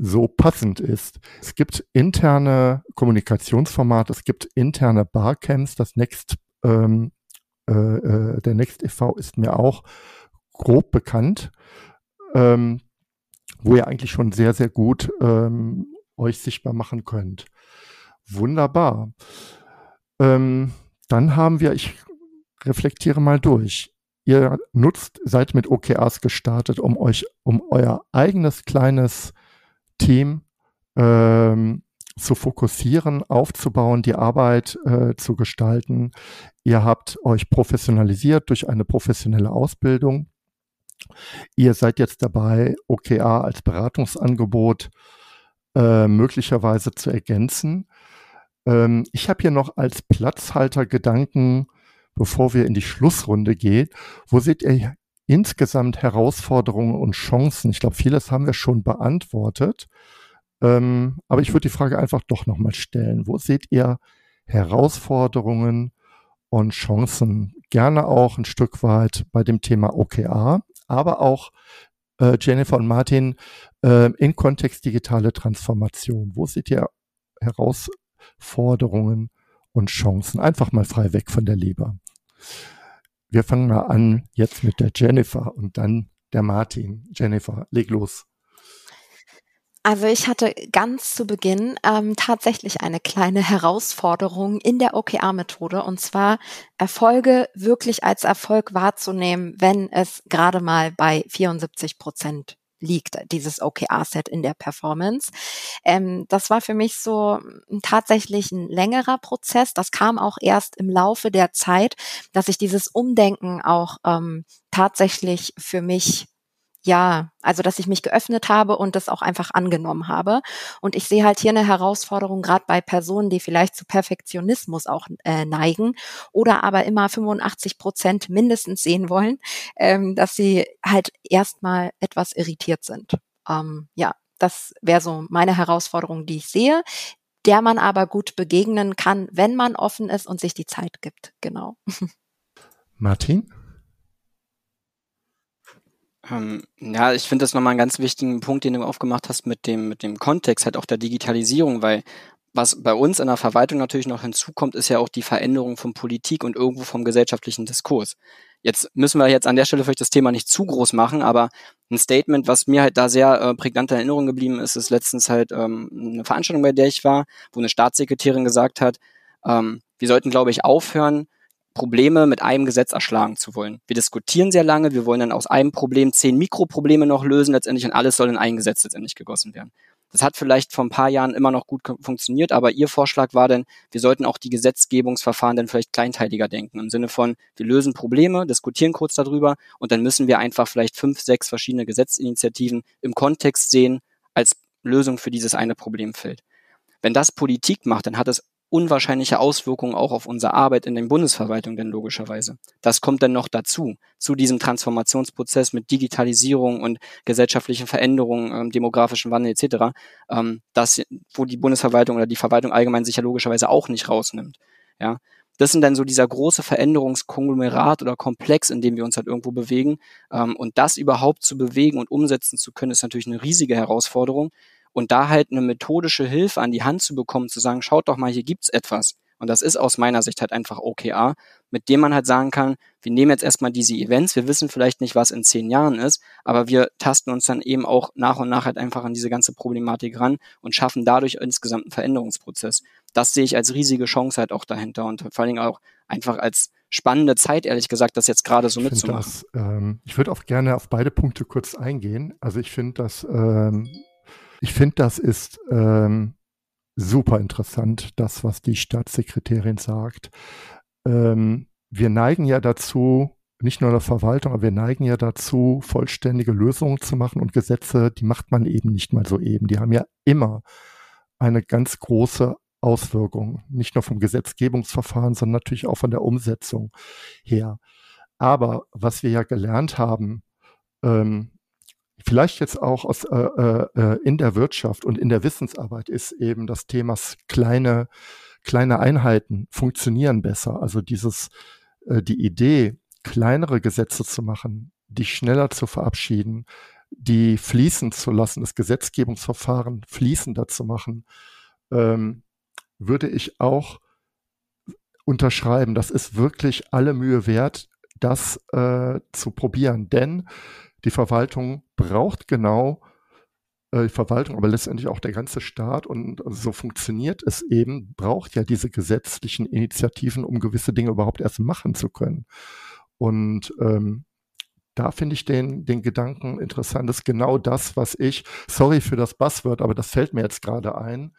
so passend ist. Es gibt interne Kommunikationsformate, es gibt interne Barcamps. Das Next, ähm, äh, äh der Next e.V. ist mir auch grob bekannt, ähm, wo ihr eigentlich schon sehr, sehr gut ähm, euch sichtbar machen könnt. Wunderbar. Ähm, dann haben wir, ich reflektiere mal durch. Ihr nutzt, seid mit OKRs gestartet, um euch, um euer eigenes kleines Team ähm, zu fokussieren, aufzubauen, die Arbeit äh, zu gestalten. Ihr habt euch professionalisiert durch eine professionelle Ausbildung. Ihr seid jetzt dabei, OKR als Beratungsangebot äh, möglicherweise zu ergänzen. Ähm, ich habe hier noch als Platzhalter Gedanken, bevor wir in die Schlussrunde gehen. Wo seht ihr insgesamt Herausforderungen und Chancen? Ich glaube, vieles haben wir schon beantwortet. Ähm, aber ich würde die Frage einfach doch nochmal stellen. Wo seht ihr Herausforderungen und Chancen? Gerne auch ein Stück weit bei dem Thema OKR, aber auch äh, Jennifer und Martin äh, in Kontext digitale Transformation. Wo seht ihr Herausforderungen und Chancen? Einfach mal frei weg von der Leber. Wir fangen mal an jetzt mit der Jennifer und dann der Martin. Jennifer, leg los. Also ich hatte ganz zu Beginn ähm, tatsächlich eine kleine Herausforderung in der OKR-Methode und zwar Erfolge wirklich als Erfolg wahrzunehmen, wenn es gerade mal bei 74 Prozent liegt, dieses OKR-Set in der Performance. Ähm, das war für mich so tatsächlich ein längerer Prozess. Das kam auch erst im Laufe der Zeit, dass ich dieses Umdenken auch ähm, tatsächlich für mich ja, also dass ich mich geöffnet habe und das auch einfach angenommen habe. Und ich sehe halt hier eine Herausforderung, gerade bei Personen, die vielleicht zu Perfektionismus auch äh, neigen oder aber immer 85 Prozent mindestens sehen wollen, ähm, dass sie halt erstmal etwas irritiert sind. Ähm, ja, das wäre so meine Herausforderung, die ich sehe, der man aber gut begegnen kann, wenn man offen ist und sich die Zeit gibt. Genau. <laughs> Martin? Ähm, ja, ich finde das nochmal einen ganz wichtigen Punkt, den du aufgemacht hast mit dem, mit dem Kontext halt auch der Digitalisierung, weil was bei uns in der Verwaltung natürlich noch hinzukommt, ist ja auch die Veränderung von Politik und irgendwo vom gesellschaftlichen Diskurs. Jetzt müssen wir jetzt an der Stelle vielleicht das Thema nicht zu groß machen, aber ein Statement, was mir halt da sehr äh, prägnant in Erinnerung geblieben ist, ist letztens halt ähm, eine Veranstaltung, bei der ich war, wo eine Staatssekretärin gesagt hat, ähm, wir sollten, glaube ich, aufhören, Probleme mit einem Gesetz erschlagen zu wollen. Wir diskutieren sehr lange, wir wollen dann aus einem Problem zehn Mikroprobleme noch lösen letztendlich und alles soll in ein Gesetz letztendlich gegossen werden. Das hat vielleicht vor ein paar Jahren immer noch gut funktioniert, aber Ihr Vorschlag war dann, wir sollten auch die Gesetzgebungsverfahren dann vielleicht kleinteiliger denken. Im Sinne von, wir lösen Probleme, diskutieren kurz darüber und dann müssen wir einfach vielleicht fünf, sechs verschiedene Gesetzinitiativen im Kontext sehen als Lösung für dieses eine Problemfeld. Wenn das Politik macht, dann hat es unwahrscheinliche Auswirkungen auch auf unsere Arbeit in den Bundesverwaltungen denn logischerweise. Das kommt dann noch dazu, zu diesem Transformationsprozess mit Digitalisierung und gesellschaftlichen Veränderungen, ähm, demografischen Wandel etc., ähm, das, wo die Bundesverwaltung oder die Verwaltung allgemein sich ja logischerweise auch nicht rausnimmt. Ja, das sind dann so dieser große Veränderungskonglomerat oder Komplex, in dem wir uns halt irgendwo bewegen. Ähm, und das überhaupt zu bewegen und umsetzen zu können, ist natürlich eine riesige Herausforderung. Und da halt eine methodische Hilfe an die Hand zu bekommen, zu sagen, schaut doch mal, hier gibt's etwas. Und das ist aus meiner Sicht halt einfach OKR, mit dem man halt sagen kann, wir nehmen jetzt erstmal diese Events, wir wissen vielleicht nicht, was in zehn Jahren ist, aber wir tasten uns dann eben auch nach und nach halt einfach an diese ganze Problematik ran und schaffen dadurch insgesamt einen Veränderungsprozess. Das sehe ich als riesige Chance halt auch dahinter und vor allen Dingen auch einfach als spannende Zeit, ehrlich gesagt, das jetzt gerade so ich mitzumachen. Das, ähm, ich würde auch gerne auf beide Punkte kurz eingehen. Also ich finde das ähm, ich finde, das ist ähm, super interessant, das, was die Staatssekretärin sagt. Ähm, wir neigen ja dazu, nicht nur in der Verwaltung, aber wir neigen ja dazu, vollständige Lösungen zu machen und Gesetze, die macht man eben nicht mal so eben. Die haben ja immer eine ganz große Auswirkung, nicht nur vom Gesetzgebungsverfahren, sondern natürlich auch von der Umsetzung her. Aber was wir ja gelernt haben, ähm, vielleicht jetzt auch aus, äh, äh, in der Wirtschaft und in der Wissensarbeit ist eben das Thema kleine, kleine Einheiten funktionieren besser. Also dieses, äh, die Idee, kleinere Gesetze zu machen, die schneller zu verabschieden, die fließen zu lassen, das Gesetzgebungsverfahren fließender zu machen, ähm, würde ich auch unterschreiben. Das ist wirklich alle Mühe wert, das äh, zu probieren. Denn die Verwaltung braucht genau äh, die Verwaltung, aber letztendlich auch der ganze Staat und so funktioniert es eben, braucht ja diese gesetzlichen Initiativen, um gewisse Dinge überhaupt erst machen zu können. Und ähm, da finde ich den, den Gedanken interessant. Das ist genau das, was ich, sorry für das Buzzword, aber das fällt mir jetzt gerade ein,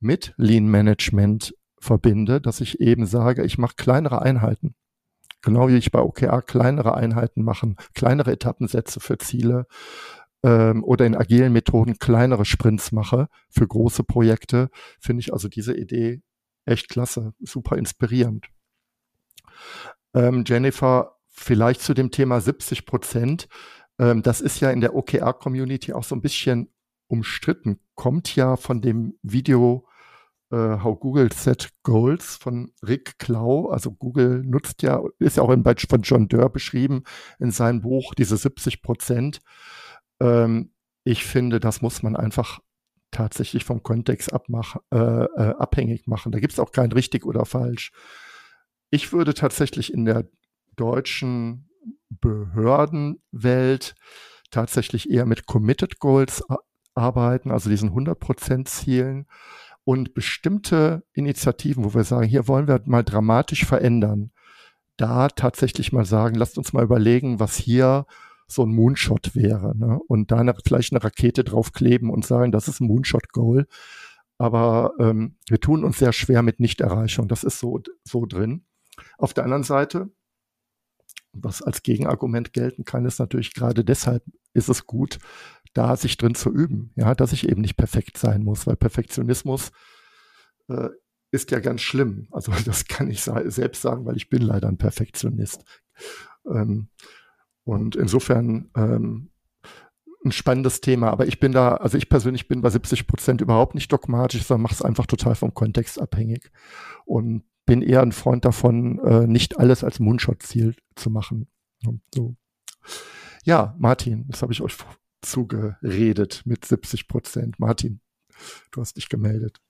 mit Lean Management verbinde, dass ich eben sage, ich mache kleinere Einheiten. Genau wie ich bei OKR kleinere Einheiten machen, kleinere Etappensätze für Ziele ähm, oder in agilen Methoden kleinere Sprints mache für große Projekte, finde ich also diese Idee echt klasse, super inspirierend. Ähm, Jennifer, vielleicht zu dem Thema 70 Prozent. Ähm, das ist ja in der OKR-Community auch so ein bisschen umstritten. Kommt ja von dem Video How Google Set Goals von Rick Klau. Also Google nutzt ja, ist ja auch in, von John Durr beschrieben in seinem Buch, diese 70 Prozent. Ähm, ich finde, das muss man einfach tatsächlich vom Kontext abmach, äh, äh, abhängig machen. Da gibt es auch kein richtig oder falsch. Ich würde tatsächlich in der deutschen Behördenwelt tatsächlich eher mit Committed Goals arbeiten, also diesen 100% Zielen und bestimmte Initiativen, wo wir sagen, hier wollen wir mal dramatisch verändern, da tatsächlich mal sagen, lasst uns mal überlegen, was hier so ein Moonshot wäre. Ne? Und da eine, vielleicht eine Rakete draufkleben und sagen, das ist ein Moonshot-Goal. Aber ähm, wir tun uns sehr schwer mit Nichterreichung. Das ist so, so drin. Auf der anderen Seite, was als Gegenargument gelten kann, ist natürlich gerade deshalb ist es gut, da sich drin zu üben, ja, dass ich eben nicht perfekt sein muss, weil Perfektionismus äh, ist ja ganz schlimm. Also <laughs> das kann ich selbst sagen, weil ich bin leider ein Perfektionist. Ähm, und insofern ähm, ein spannendes Thema. Aber ich bin da, also ich persönlich bin bei 70 Prozent überhaupt nicht dogmatisch, sondern mache es einfach total vom Kontext abhängig und bin eher ein Freund davon, äh, nicht alles als Mundschot-Ziel zu machen. So. Ja, Martin, das habe ich euch zugeredet mit 70 Prozent. Martin, du hast dich gemeldet.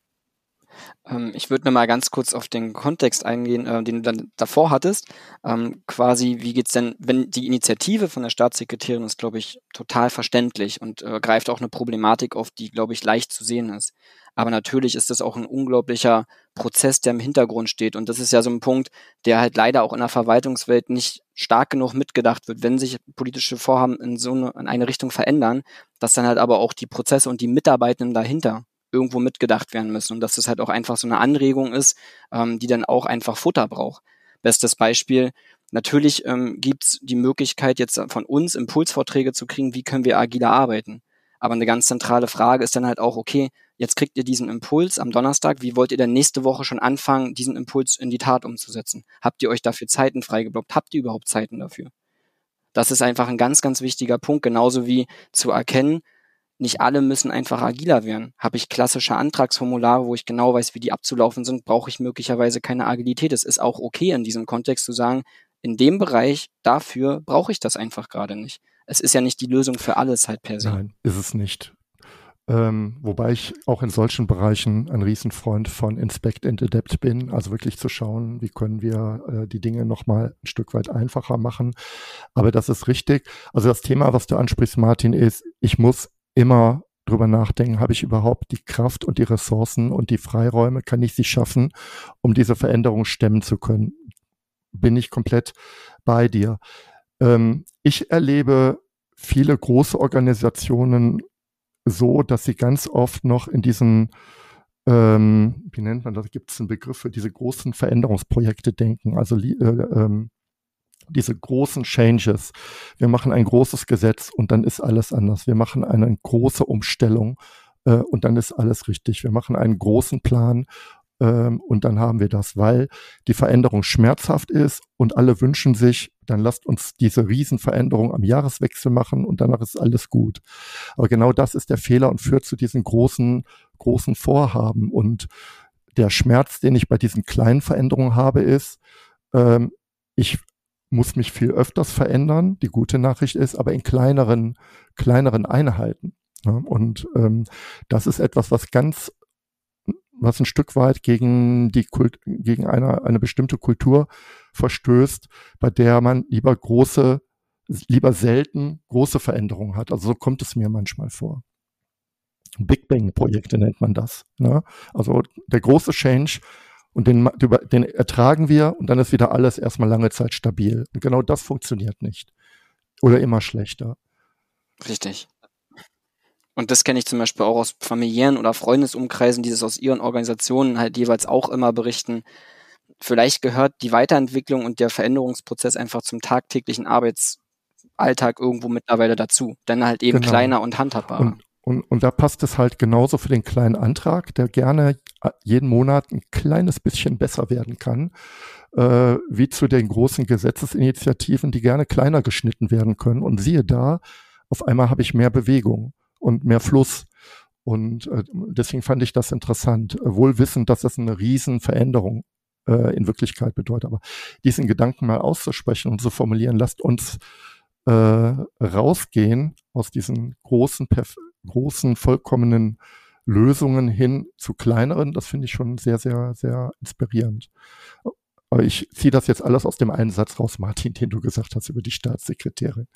Ähm, ich würde nochmal ganz kurz auf den Kontext eingehen, äh, den du dann davor hattest. Ähm, quasi, wie geht's denn, wenn die Initiative von der Staatssekretärin ist, glaube ich, total verständlich und äh, greift auch eine Problematik auf, die, glaube ich, leicht zu sehen ist. Aber natürlich ist das auch ein unglaublicher Prozess, der im Hintergrund steht. Und das ist ja so ein Punkt, der halt leider auch in der Verwaltungswelt nicht stark genug mitgedacht wird, wenn sich politische Vorhaben in so eine, in eine Richtung verändern, dass dann halt aber auch die Prozesse und die Mitarbeitenden dahinter irgendwo mitgedacht werden müssen und dass das halt auch einfach so eine Anregung ist, ähm, die dann auch einfach Futter braucht. Bestes Beispiel, natürlich ähm, gibt die Möglichkeit jetzt von uns Impulsvorträge zu kriegen, wie können wir agiler arbeiten. Aber eine ganz zentrale Frage ist dann halt auch, okay, jetzt kriegt ihr diesen Impuls am Donnerstag, wie wollt ihr denn nächste Woche schon anfangen, diesen Impuls in die Tat umzusetzen? Habt ihr euch dafür Zeiten freigeblockt? Habt ihr überhaupt Zeiten dafür? Das ist einfach ein ganz, ganz wichtiger Punkt, genauso wie zu erkennen, nicht alle müssen einfach agiler werden. Habe ich klassische Antragsformulare, wo ich genau weiß, wie die abzulaufen sind, brauche ich möglicherweise keine Agilität. Es ist auch okay in diesem Kontext zu sagen, in dem Bereich, dafür brauche ich das einfach gerade nicht es ist ja nicht die Lösung für alles halt per se. Nein, ist es nicht. Ähm, wobei ich auch in solchen Bereichen ein Riesenfreund von Inspect and Adapt bin, also wirklich zu schauen, wie können wir äh, die Dinge nochmal ein Stück weit einfacher machen. Aber das ist richtig. Also das Thema, was du ansprichst, Martin, ist, ich muss immer drüber nachdenken, habe ich überhaupt die Kraft und die Ressourcen und die Freiräume, kann ich sie schaffen, um diese Veränderung stemmen zu können? Bin ich komplett bei dir. Ähm, ich erlebe viele große Organisationen so, dass sie ganz oft noch in diesen, ähm, wie nennt man das, gibt es einen Begriff für diese großen Veränderungsprojekte denken, also äh, ähm, diese großen Changes. Wir machen ein großes Gesetz und dann ist alles anders. Wir machen eine große Umstellung äh, und dann ist alles richtig. Wir machen einen großen Plan ähm, und dann haben wir das, weil die Veränderung schmerzhaft ist und alle wünschen sich, dann lasst uns diese Riesenveränderung am Jahreswechsel machen und danach ist alles gut. Aber genau das ist der Fehler und führt zu diesen großen, großen Vorhaben. Und der Schmerz, den ich bei diesen kleinen Veränderungen habe, ist, ähm, ich muss mich viel öfters verändern. Die gute Nachricht ist, aber in kleineren, kleineren Einheiten. Ja, und ähm, das ist etwas, was ganz was ein Stück weit gegen die Kult, gegen eine, eine bestimmte Kultur verstößt, bei der man lieber große, lieber selten große Veränderungen hat. Also so kommt es mir manchmal vor. Big Bang Projekte nennt man das. Ne? Also der große Change und den, den ertragen wir und dann ist wieder alles erstmal lange Zeit stabil. Und genau das funktioniert nicht. Oder immer schlechter. Richtig. Und das kenne ich zum Beispiel auch aus familiären oder Freundesumkreisen, die das aus ihren Organisationen halt jeweils auch immer berichten. Vielleicht gehört die Weiterentwicklung und der Veränderungsprozess einfach zum tagtäglichen Arbeitsalltag irgendwo mittlerweile dazu. Dann halt eben genau. kleiner und handhabbarer. Und, und, und da passt es halt genauso für den kleinen Antrag, der gerne jeden Monat ein kleines bisschen besser werden kann, äh, wie zu den großen Gesetzesinitiativen, die gerne kleiner geschnitten werden können. Und siehe da, auf einmal habe ich mehr Bewegung und mehr Fluss. Und äh, deswegen fand ich das interessant, wohl wissend, dass das eine Riesenveränderung äh, in Wirklichkeit bedeutet. Aber diesen Gedanken mal auszusprechen und zu formulieren, lasst uns äh, rausgehen aus diesen großen, großen, vollkommenen Lösungen hin zu kleineren. Das finde ich schon sehr, sehr, sehr inspirierend. Aber ich ziehe das jetzt alles aus dem einen Satz raus, Martin, den du gesagt hast über die Staatssekretärin.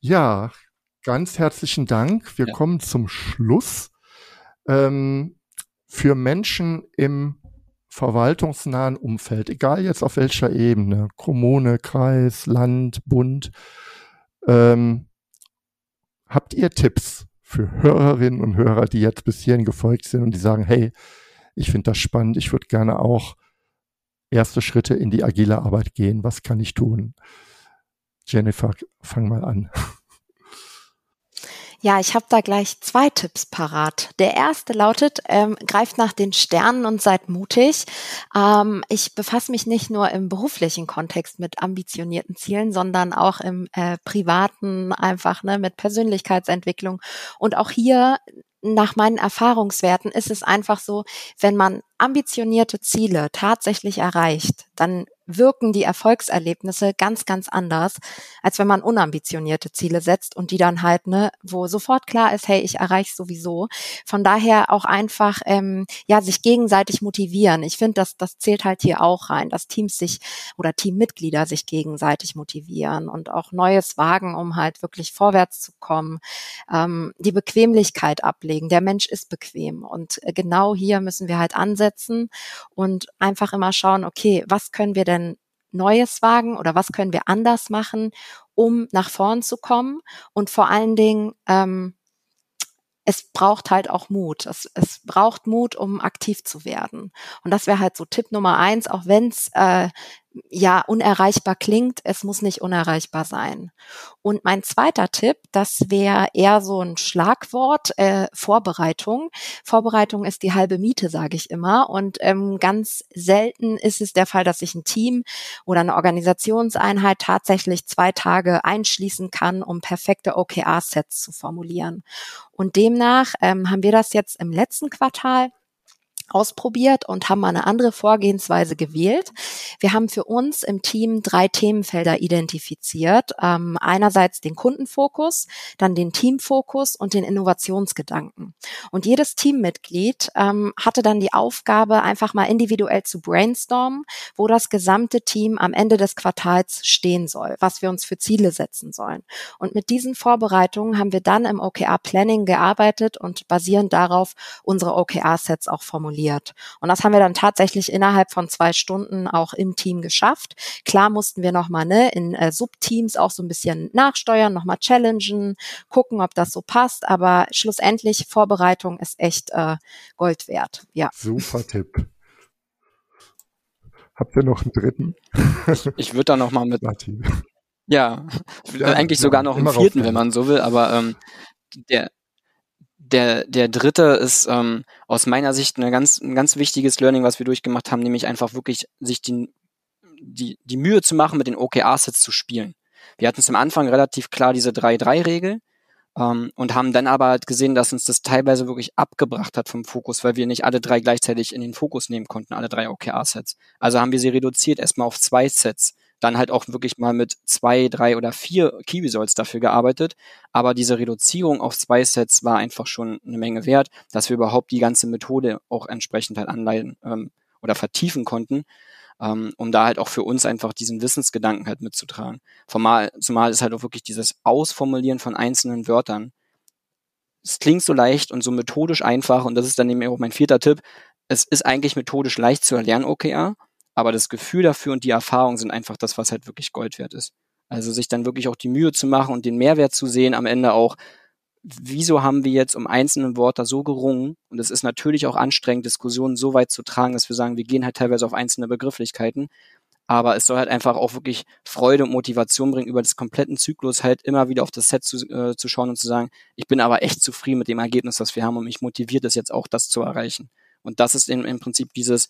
Ja, ganz herzlichen Dank. Wir ja. kommen zum Schluss. Ähm, für Menschen im verwaltungsnahen Umfeld, egal jetzt auf welcher Ebene, Kommune, Kreis, Land, Bund, ähm, habt ihr Tipps für Hörerinnen und Hörer, die jetzt bis hierhin gefolgt sind und die sagen, hey, ich finde das spannend, ich würde gerne auch erste Schritte in die agile Arbeit gehen. Was kann ich tun? Jennifer, fang mal an. Ja, ich habe da gleich zwei Tipps parat. Der erste lautet, ähm, greift nach den Sternen und seid mutig. Ähm, ich befasse mich nicht nur im beruflichen Kontext mit ambitionierten Zielen, sondern auch im äh, privaten einfach ne, mit Persönlichkeitsentwicklung. Und auch hier nach meinen Erfahrungswerten ist es einfach so, wenn man ambitionierte Ziele tatsächlich erreicht, dann wirken die Erfolgserlebnisse ganz, ganz anders, als wenn man unambitionierte Ziele setzt und die dann halt, ne, wo sofort klar ist, hey, ich erreiche sowieso. Von daher auch einfach, ähm, ja, sich gegenseitig motivieren. Ich finde, dass das zählt halt hier auch rein, dass Teams sich oder Teammitglieder sich gegenseitig motivieren und auch Neues wagen, um halt wirklich vorwärts zu kommen. Ähm, die Bequemlichkeit ablegen. Der Mensch ist bequem und äh, genau hier müssen wir halt ansetzen und einfach immer schauen, okay, was können wir denn Neues wagen oder was können wir anders machen, um nach vorn zu kommen und vor allen Dingen ähm, es braucht halt auch Mut. Es, es braucht Mut, um aktiv zu werden. Und das wäre halt so Tipp Nummer eins, auch wenn es äh, ja unerreichbar klingt, es muss nicht unerreichbar sein. Und mein zweiter Tipp, das wäre eher so ein Schlagwort, äh, Vorbereitung. Vorbereitung ist die halbe Miete, sage ich immer. Und ähm, ganz selten ist es der Fall, dass sich ein Team oder eine Organisationseinheit tatsächlich zwei Tage einschließen kann, um perfekte OKR-Sets zu formulieren. Und demnach ähm, haben wir das jetzt im letzten Quartal ausprobiert und haben eine andere Vorgehensweise gewählt. Wir haben für uns im Team drei Themenfelder identifiziert. Ähm, einerseits den Kundenfokus, dann den Teamfokus und den Innovationsgedanken. Und jedes Teammitglied ähm, hatte dann die Aufgabe, einfach mal individuell zu brainstormen, wo das gesamte Team am Ende des Quartals stehen soll, was wir uns für Ziele setzen sollen. Und mit diesen Vorbereitungen haben wir dann im OKR Planning gearbeitet und basierend darauf unsere OKR-Sets auch formuliert formuliert. Und das haben wir dann tatsächlich innerhalb von zwei Stunden auch im Team geschafft. Klar mussten wir nochmal ne, in äh, Subteams auch so ein bisschen nachsteuern, nochmal challengen, gucken, ob das so passt. Aber schlussendlich Vorbereitung ist echt äh, Gold wert. Ja. Super Tipp. Habt ihr noch einen dritten? Ich würde da nochmal mit. Martin. Ja, ja eigentlich ja, sogar noch einen vierten, wenn man so will, aber ähm, der, der, der dritte ist ähm, aus meiner Sicht eine ganz, ein ganz wichtiges Learning, was wir durchgemacht haben, nämlich einfach wirklich sich die, die, die Mühe zu machen, mit den OKR-Sets zu spielen. Wir hatten es am Anfang relativ klar diese 3-3-Regel ähm, und haben dann aber halt gesehen, dass uns das teilweise wirklich abgebracht hat vom Fokus, weil wir nicht alle drei gleichzeitig in den Fokus nehmen konnten, alle drei OKR-Sets. Also haben wir sie reduziert erstmal auf zwei Sets dann halt auch wirklich mal mit zwei, drei oder vier Results dafür gearbeitet. Aber diese Reduzierung auf zwei Sets war einfach schon eine Menge wert, dass wir überhaupt die ganze Methode auch entsprechend halt anleiten ähm, oder vertiefen konnten, ähm, um da halt auch für uns einfach diesen Wissensgedanken halt mitzutragen. Formal, zumal ist halt auch wirklich dieses Ausformulieren von einzelnen Wörtern. Es klingt so leicht und so methodisch einfach und das ist dann eben auch mein vierter Tipp. Es ist eigentlich methodisch leicht zu erlernen, OKR aber das Gefühl dafür und die Erfahrung sind einfach das, was halt wirklich Gold wert ist. Also sich dann wirklich auch die Mühe zu machen und den Mehrwert zu sehen, am Ende auch, wieso haben wir jetzt um einzelne Worte so gerungen? Und es ist natürlich auch anstrengend, Diskussionen so weit zu tragen, dass wir sagen, wir gehen halt teilweise auf einzelne Begrifflichkeiten. Aber es soll halt einfach auch wirklich Freude und Motivation bringen, über das kompletten Zyklus halt immer wieder auf das Set zu, äh, zu schauen und zu sagen, ich bin aber echt zufrieden mit dem Ergebnis, was wir haben und mich motiviert es jetzt auch, das zu erreichen. Und das ist im, im Prinzip dieses,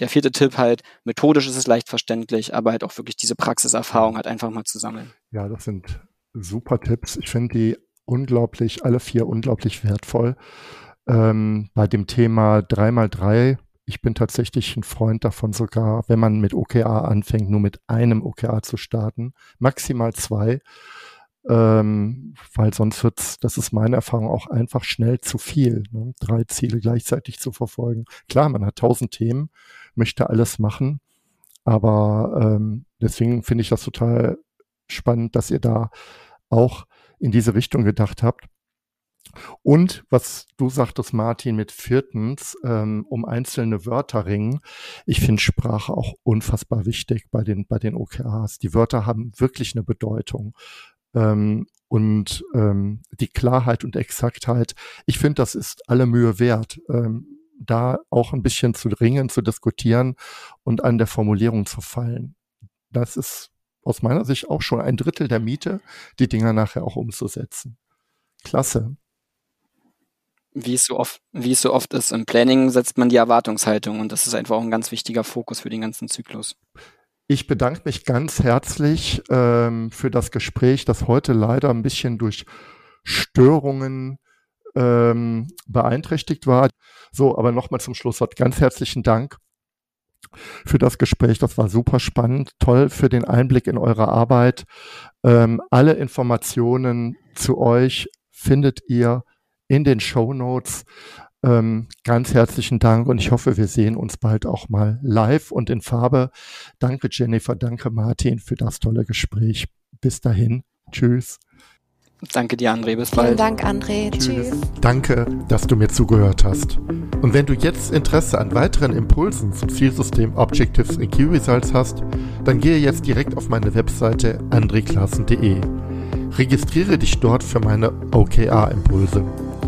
der vierte Tipp halt, methodisch ist es leicht verständlich, aber halt auch wirklich diese Praxiserfahrung halt einfach mal zu sammeln. Ja, das sind super Tipps. Ich finde die unglaublich, alle vier unglaublich wertvoll. Ähm, bei dem Thema 3x3, ich bin tatsächlich ein Freund davon, sogar wenn man mit OKA anfängt, nur mit einem OKA zu starten, maximal zwei, ähm, weil sonst wird's, das ist meine Erfahrung, auch einfach schnell zu viel, ne? drei Ziele gleichzeitig zu verfolgen. Klar, man hat tausend Themen, möchte alles machen. Aber ähm, deswegen finde ich das total spannend, dass ihr da auch in diese Richtung gedacht habt. Und was du sagtest, Martin, mit viertens, ähm, um einzelne Wörter ringen. Ich finde Sprache auch unfassbar wichtig bei den, bei den OKRs. Die Wörter haben wirklich eine Bedeutung. Ähm, und ähm, die Klarheit und Exaktheit, ich finde, das ist alle Mühe wert. Ähm, da auch ein bisschen zu ringen, zu diskutieren und an der Formulierung zu fallen. Das ist aus meiner Sicht auch schon ein Drittel der Miete, die Dinger nachher auch umzusetzen. Klasse. Wie es so oft, wie es so oft ist, im Planning setzt man die Erwartungshaltung und das ist einfach auch ein ganz wichtiger Fokus für den ganzen Zyklus. Ich bedanke mich ganz herzlich ähm, für das Gespräch, das heute leider ein bisschen durch Störungen ähm, beeinträchtigt war. So, aber nochmal zum Schluss hat ganz herzlichen Dank für das Gespräch. Das war super spannend. Toll für den Einblick in eure Arbeit. Ähm, alle Informationen zu euch findet ihr in den Show Notes. Ähm, ganz herzlichen Dank und ich hoffe, wir sehen uns bald auch mal live und in Farbe. Danke Jennifer, danke Martin für das tolle Gespräch. Bis dahin. Tschüss. Danke dir, André. Bis bald. Vielen Dank, André. Tschüss. Tschüss. Danke, dass du mir zugehört hast. Und wenn du jetzt Interesse an weiteren Impulsen zum Zielsystem Objectives in Key Results hast, dann gehe jetzt direkt auf meine Webseite andreklassen.de. Registriere dich dort für meine OKR-Impulse.